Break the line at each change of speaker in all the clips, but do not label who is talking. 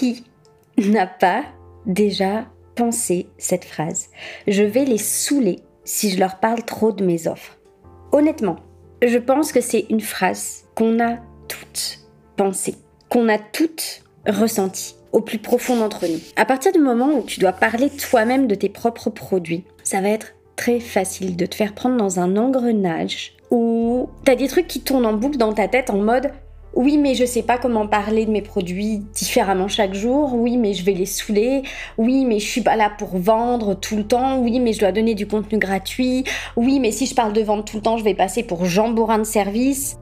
Qui n'a pas déjà pensé cette phrase Je vais les saouler si je leur parle trop de mes offres. Honnêtement, je pense que c'est une phrase qu'on a toutes pensée, qu'on a toutes ressentie au plus profond d'entre nous. À partir du moment où tu dois parler toi-même de tes propres produits, ça va être très facile de te faire prendre dans un engrenage où tu as des trucs qui tournent en boucle dans ta tête en mode oui, mais je sais pas comment parler de mes produits différemment chaque jour. Oui, mais je vais les saouler. Oui, mais je suis pas là pour vendre tout le temps. Oui, mais je dois donner du contenu gratuit. Oui, mais si je parle de vente tout le temps, je vais passer pour Jean Bourrin de service.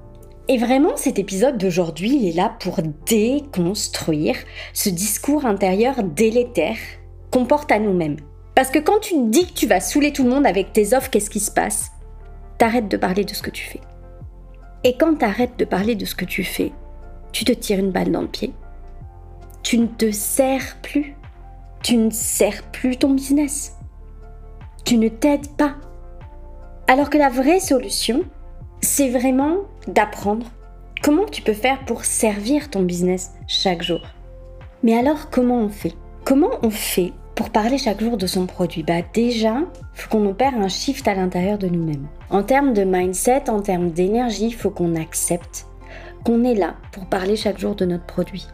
Et vraiment, cet épisode d'aujourd'hui, il est là pour déconstruire ce discours intérieur délétère qu'on porte à nous-mêmes. Parce que quand tu dis que tu vas saouler tout le monde avec tes offres, qu'est-ce qui se passe? T'arrêtes de parler de ce que tu fais. Et quand tu arrêtes de parler de ce que tu fais, tu te tires une balle dans le pied. Tu ne te sers plus. Tu ne sers plus ton business. Tu ne t'aides pas. Alors que la vraie solution, c'est vraiment d'apprendre comment tu peux faire pour servir ton business chaque jour. Mais alors, comment on fait? Comment on fait pour parler chaque jour de son produit Bah déjà, faut qu'on opère un shift à l'intérieur de nous-mêmes. En termes de mindset, en termes d'énergie, faut qu'on accepte qu'on est là pour parler chaque jour de notre produit.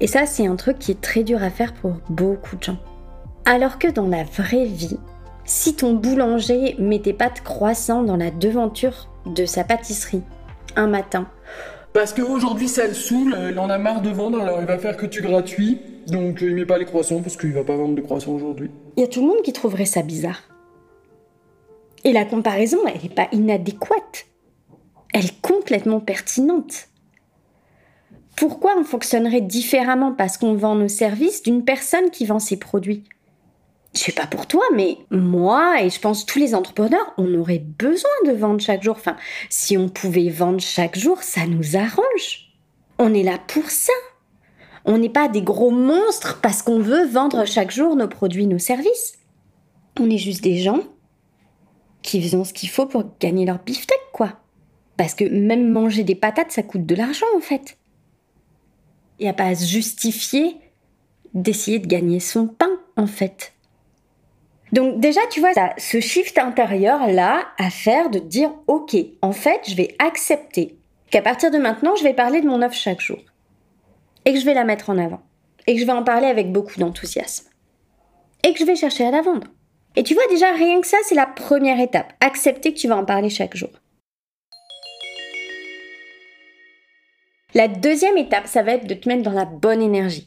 Et ça, c'est un truc qui est très dur à faire pour beaucoup de gens. Alors que dans la vraie vie, si ton boulanger mettait pas de croissant dans la devanture de sa pâtisserie un matin,
parce qu'aujourd'hui ça le saoule, il en a marre de vendre, alors il va faire que tu gratuit. Donc euh, il met pas les croissants parce qu'il va pas vendre de croissants aujourd'hui.
Il y a tout le monde qui trouverait ça bizarre. Et la comparaison, elle n'est pas inadéquate. Elle est complètement pertinente. Pourquoi on fonctionnerait différemment parce qu'on vend nos services d'une personne qui vend ses produits? Je sais pas pour toi, mais moi et je pense tous les entrepreneurs, on aurait besoin de vendre chaque jour. Enfin, si on pouvait vendre chaque jour, ça nous arrange. On est là pour ça. On n'est pas des gros monstres parce qu'on veut vendre chaque jour nos produits, nos services. On est juste des gens qui font ce qu'il faut pour gagner leur beefsteak, quoi. Parce que même manger des patates, ça coûte de l'argent, en fait. Il n'y a pas à se justifier d'essayer de gagner son pain, en fait. Donc déjà, tu vois, ce shift intérieur-là à faire de dire, ok, en fait, je vais accepter qu'à partir de maintenant, je vais parler de mon offre chaque jour et que je vais la mettre en avant et que je vais en parler avec beaucoup d'enthousiasme et que je vais chercher à la vendre. Et tu vois déjà, rien que ça, c'est la première étape. Accepter que tu vas en parler chaque jour. La deuxième étape, ça va être de te mettre dans la bonne énergie.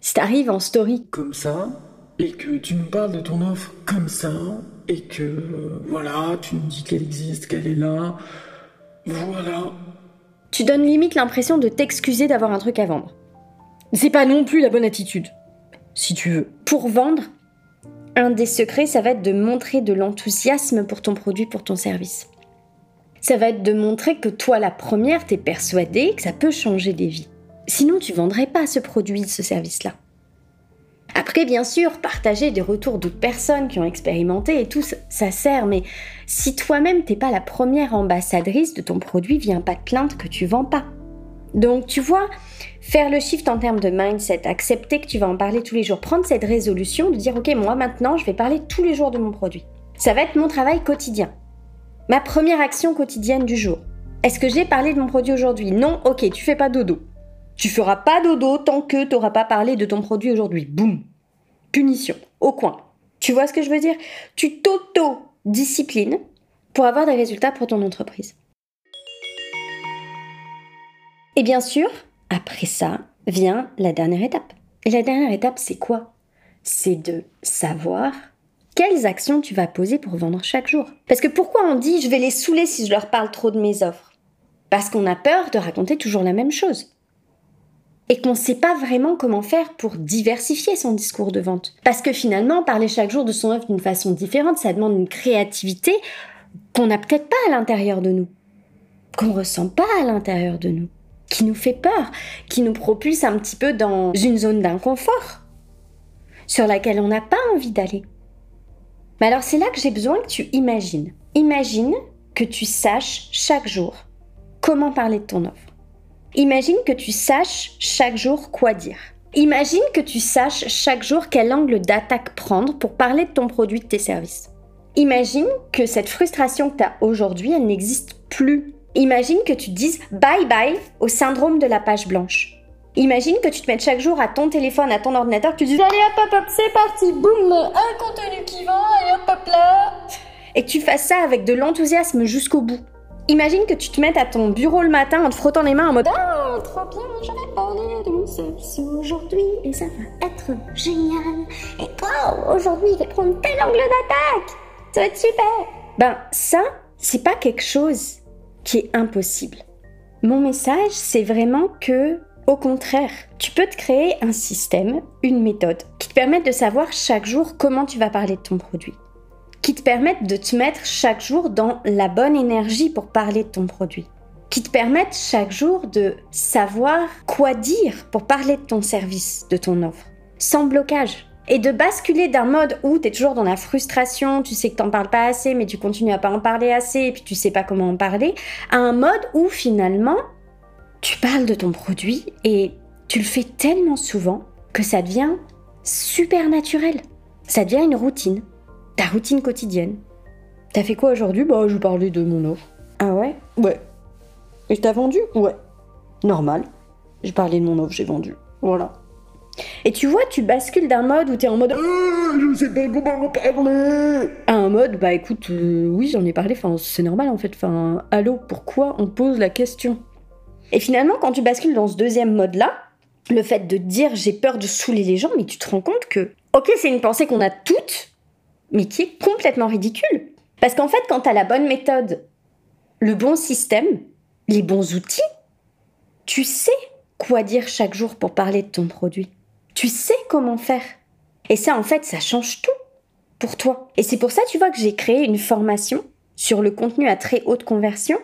Si t'arrives en story
comme ça, et que tu nous parles de ton offre comme ça, et que euh, voilà, tu nous dis qu'elle existe, qu'elle est là, voilà,
tu donnes limite l'impression de t'excuser d'avoir un truc à vendre. C'est pas non plus la bonne attitude, si tu veux. Pour vendre, un des secrets, ça va être de montrer de l'enthousiasme pour ton produit, pour ton service. Ça va être de montrer que toi, la première, t'es persuadée que ça peut changer des vies. Sinon, tu vendrais pas ce produit, ce service-là. Après, bien sûr, partager des retours d'autres personnes qui ont expérimenté et tout, ça sert, mais si toi-même t'es pas la première ambassadrice de ton produit, viens pas te plaindre que tu vends pas. Donc, tu vois, faire le shift en termes de mindset, accepter que tu vas en parler tous les jours, prendre cette résolution de dire, ok, moi maintenant, je vais parler tous les jours de mon produit. Ça va être mon travail quotidien. Ma première action quotidienne du jour. Est-ce que j'ai parlé de mon produit aujourd'hui? Non, ok, tu fais pas dodo. Tu feras pas dodo tant que tu n'auras pas parlé de ton produit aujourd'hui. Boum. Punition. Au coin. Tu vois ce que je veux dire? Tu t'auto-disciplines pour avoir des résultats pour ton entreprise. Et bien sûr, après ça, vient la dernière étape. Et la dernière étape, c'est quoi? C'est de savoir quelles actions tu vas poser pour vendre chaque jour. Parce que pourquoi on dit je vais les saouler si je leur parle trop de mes offres? Parce qu'on a peur de raconter toujours la même chose et qu'on ne sait pas vraiment comment faire pour diversifier son discours de vente. Parce que finalement, parler chaque jour de son offre d'une façon différente, ça demande une créativité qu'on n'a peut-être pas à l'intérieur de nous, qu'on ressent pas à l'intérieur de nous, qui nous fait peur, qui nous propulse un petit peu dans une zone d'inconfort sur laquelle on n'a pas envie d'aller. Mais alors c'est là que j'ai besoin que tu imagines. Imagine que tu saches chaque jour comment parler de ton offre. Imagine que tu saches chaque jour quoi dire. Imagine que tu saches chaque jour quel angle d'attaque prendre pour parler de ton produit, de tes services. Imagine que cette frustration que tu as aujourd'hui, elle n'existe plus. Imagine que tu dises bye bye au syndrome de la page blanche. Imagine que tu te mettes chaque jour à ton téléphone, à ton ordinateur, tu dis allez hop hop hop, c'est parti, boum, un contenu qui va, et hop hop là. Et tu fasses ça avec de l'enthousiasme jusqu'au bout. Imagine que tu te mettes à ton bureau le matin en te frottant les mains en mode Ah, trop bien, je vais parler de mon service aujourd'hui et ça va être génial. Et toi, aujourd'hui, je vais prendre tel angle d'attaque. Ça va être super. Ben, ça, c'est pas quelque chose qui est impossible. Mon message, c'est vraiment que au contraire, tu peux te créer un système, une méthode, qui te permette de savoir chaque jour comment tu vas parler de ton produit. Qui te permette de te mettre chaque jour dans la bonne énergie pour parler de ton produit. Qui te permette chaque jour de savoir quoi dire pour parler de ton service, de ton offre. Sans blocage. Et de basculer d'un mode où tu es toujours dans la frustration, tu sais que t'en parles pas assez, mais tu continues à pas en parler assez, et puis tu sais pas comment en parler, à un mode où finalement tu parles de ton produit et tu le fais tellement souvent que ça devient super naturel. Ça devient une routine, ta routine quotidienne. T'as fait quoi aujourd'hui? Bah, je parlais de mon offre. Ah ouais? Ouais. Et t'as vendu? Ouais. Normal. J'ai parlé de mon offre, j'ai vendu. Voilà. Et tu vois, tu bascules d'un mode où t'es en mode ah, je sais pas comment parler à un mode bah écoute, euh, oui j'en ai parlé, enfin c'est normal en fait, enfin allô, pourquoi on pose la question? Et finalement, quand tu bascules dans ce deuxième mode-là, le fait de dire j'ai peur de saouler les gens, mais tu te rends compte que, ok, c'est une pensée qu'on a toutes, mais qui est complètement ridicule. Parce qu'en fait, quand tu as la bonne méthode, le bon système, les bons outils, tu sais quoi dire chaque jour pour parler de ton produit. Tu sais comment faire. Et ça, en fait, ça change tout pour toi. Et c'est pour ça, tu vois, que j'ai créé une formation sur le contenu à très haute conversion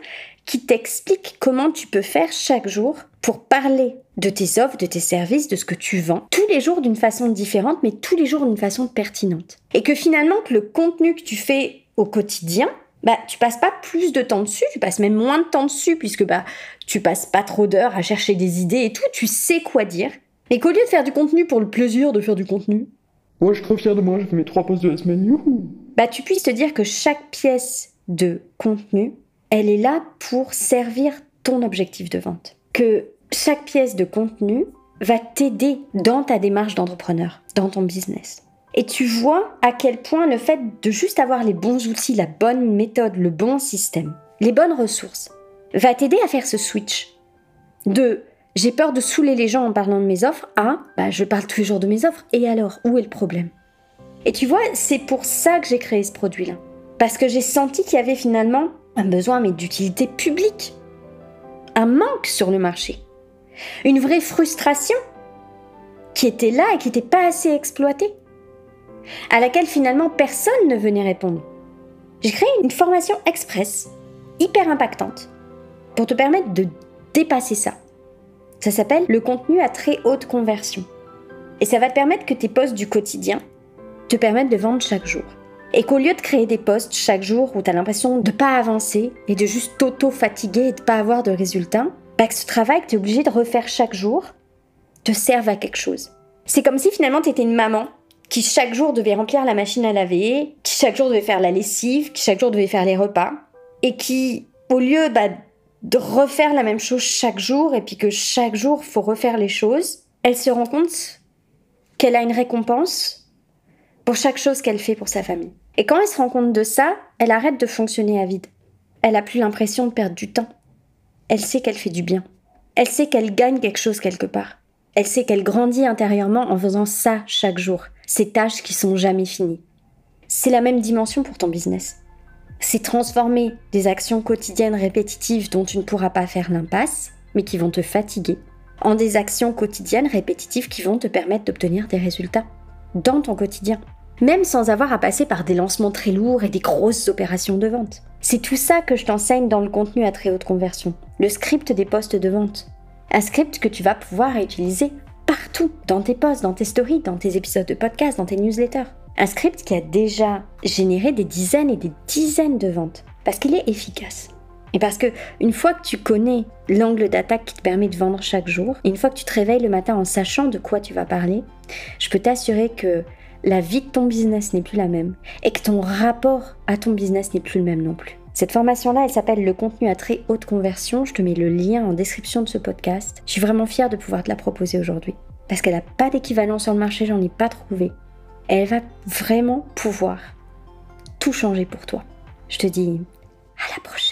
qui t'explique comment tu peux faire chaque jour pour parler de tes offres, de tes services, de ce que tu vends, tous les jours d'une façon différente, mais tous les jours d'une façon pertinente. Et que finalement, que le contenu que tu fais au quotidien, bah, tu passes pas plus de temps dessus, tu passes même moins de temps dessus, puisque bah, tu passes pas trop d'heures à chercher des idées et tout, tu sais quoi dire. Et qu'au lieu de faire du contenu pour le plaisir de faire du contenu,
moi je suis trop fier de moi, j'ai fait mes trois posts de la semaine, youhou
Bah, tu puisses te dire que chaque pièce de contenu elle est là pour servir ton objectif de vente. Que chaque pièce de contenu va t'aider dans ta démarche d'entrepreneur, dans ton business. Et tu vois à quel point le fait de juste avoir les bons outils, la bonne méthode, le bon système, les bonnes ressources, va t'aider à faire ce switch de j'ai peur de saouler les gens en parlant de mes offres à bah, je parle tous les jours de mes offres et alors où est le problème? Et tu vois, c'est pour ça que j'ai créé ce produit-là. Parce que j'ai senti qu'il y avait finalement un besoin mais d'utilité publique, un manque sur le marché, une vraie frustration qui était là et qui n'était pas assez exploitée, à laquelle finalement personne ne venait répondre. J'ai créé une formation express, hyper impactante, pour te permettre de dépasser ça. Ça s'appelle le contenu à très haute conversion. Et ça va te permettre que tes postes du quotidien te permettent de vendre chaque jour. Et qu'au lieu de créer des posts chaque jour où tu as l'impression de pas avancer et de juste t'auto-fatiguer et de pas avoir de résultats, bah que ce travail que tu es obligé de refaire chaque jour te serve à quelque chose. C'est comme si finalement tu étais une maman qui chaque jour devait remplir la machine à laver, qui chaque jour devait faire la lessive, qui chaque jour devait faire les repas, et qui, au lieu bah, de refaire la même chose chaque jour, et puis que chaque jour faut refaire les choses, elle se rend compte qu'elle a une récompense pour chaque chose qu'elle fait pour sa famille. Et quand elle se rend compte de ça, elle arrête de fonctionner à vide. Elle a plus l'impression de perdre du temps. Elle sait qu'elle fait du bien. Elle sait qu'elle gagne quelque chose quelque part. Elle sait qu'elle grandit intérieurement en faisant ça chaque jour, ces tâches qui sont jamais finies. C'est la même dimension pour ton business. C'est transformer des actions quotidiennes répétitives dont tu ne pourras pas faire l'impasse, mais qui vont te fatiguer, en des actions quotidiennes répétitives qui vont te permettre d'obtenir des résultats dans ton quotidien même sans avoir à passer par des lancements très lourds et des grosses opérations de vente. C'est tout ça que je t'enseigne dans le contenu à très haute conversion, le script des postes de vente. Un script que tu vas pouvoir utiliser partout, dans tes posts, dans tes stories, dans tes épisodes de podcast, dans tes newsletters. Un script qui a déjà généré des dizaines et des dizaines de ventes, parce qu'il est efficace. Et parce que une fois que tu connais l'angle d'attaque qui te permet de vendre chaque jour, une fois que tu te réveilles le matin en sachant de quoi tu vas parler, je peux t'assurer que la vie de ton business n'est plus la même et que ton rapport à ton business n'est plus le même non plus. Cette formation-là, elle s'appelle le contenu à très haute conversion. Je te mets le lien en description de ce podcast. Je suis vraiment fière de pouvoir te la proposer aujourd'hui. Parce qu'elle n'a pas d'équivalent sur le marché, j'en ai pas trouvé. Elle va vraiment pouvoir tout changer pour toi. Je te dis à la prochaine.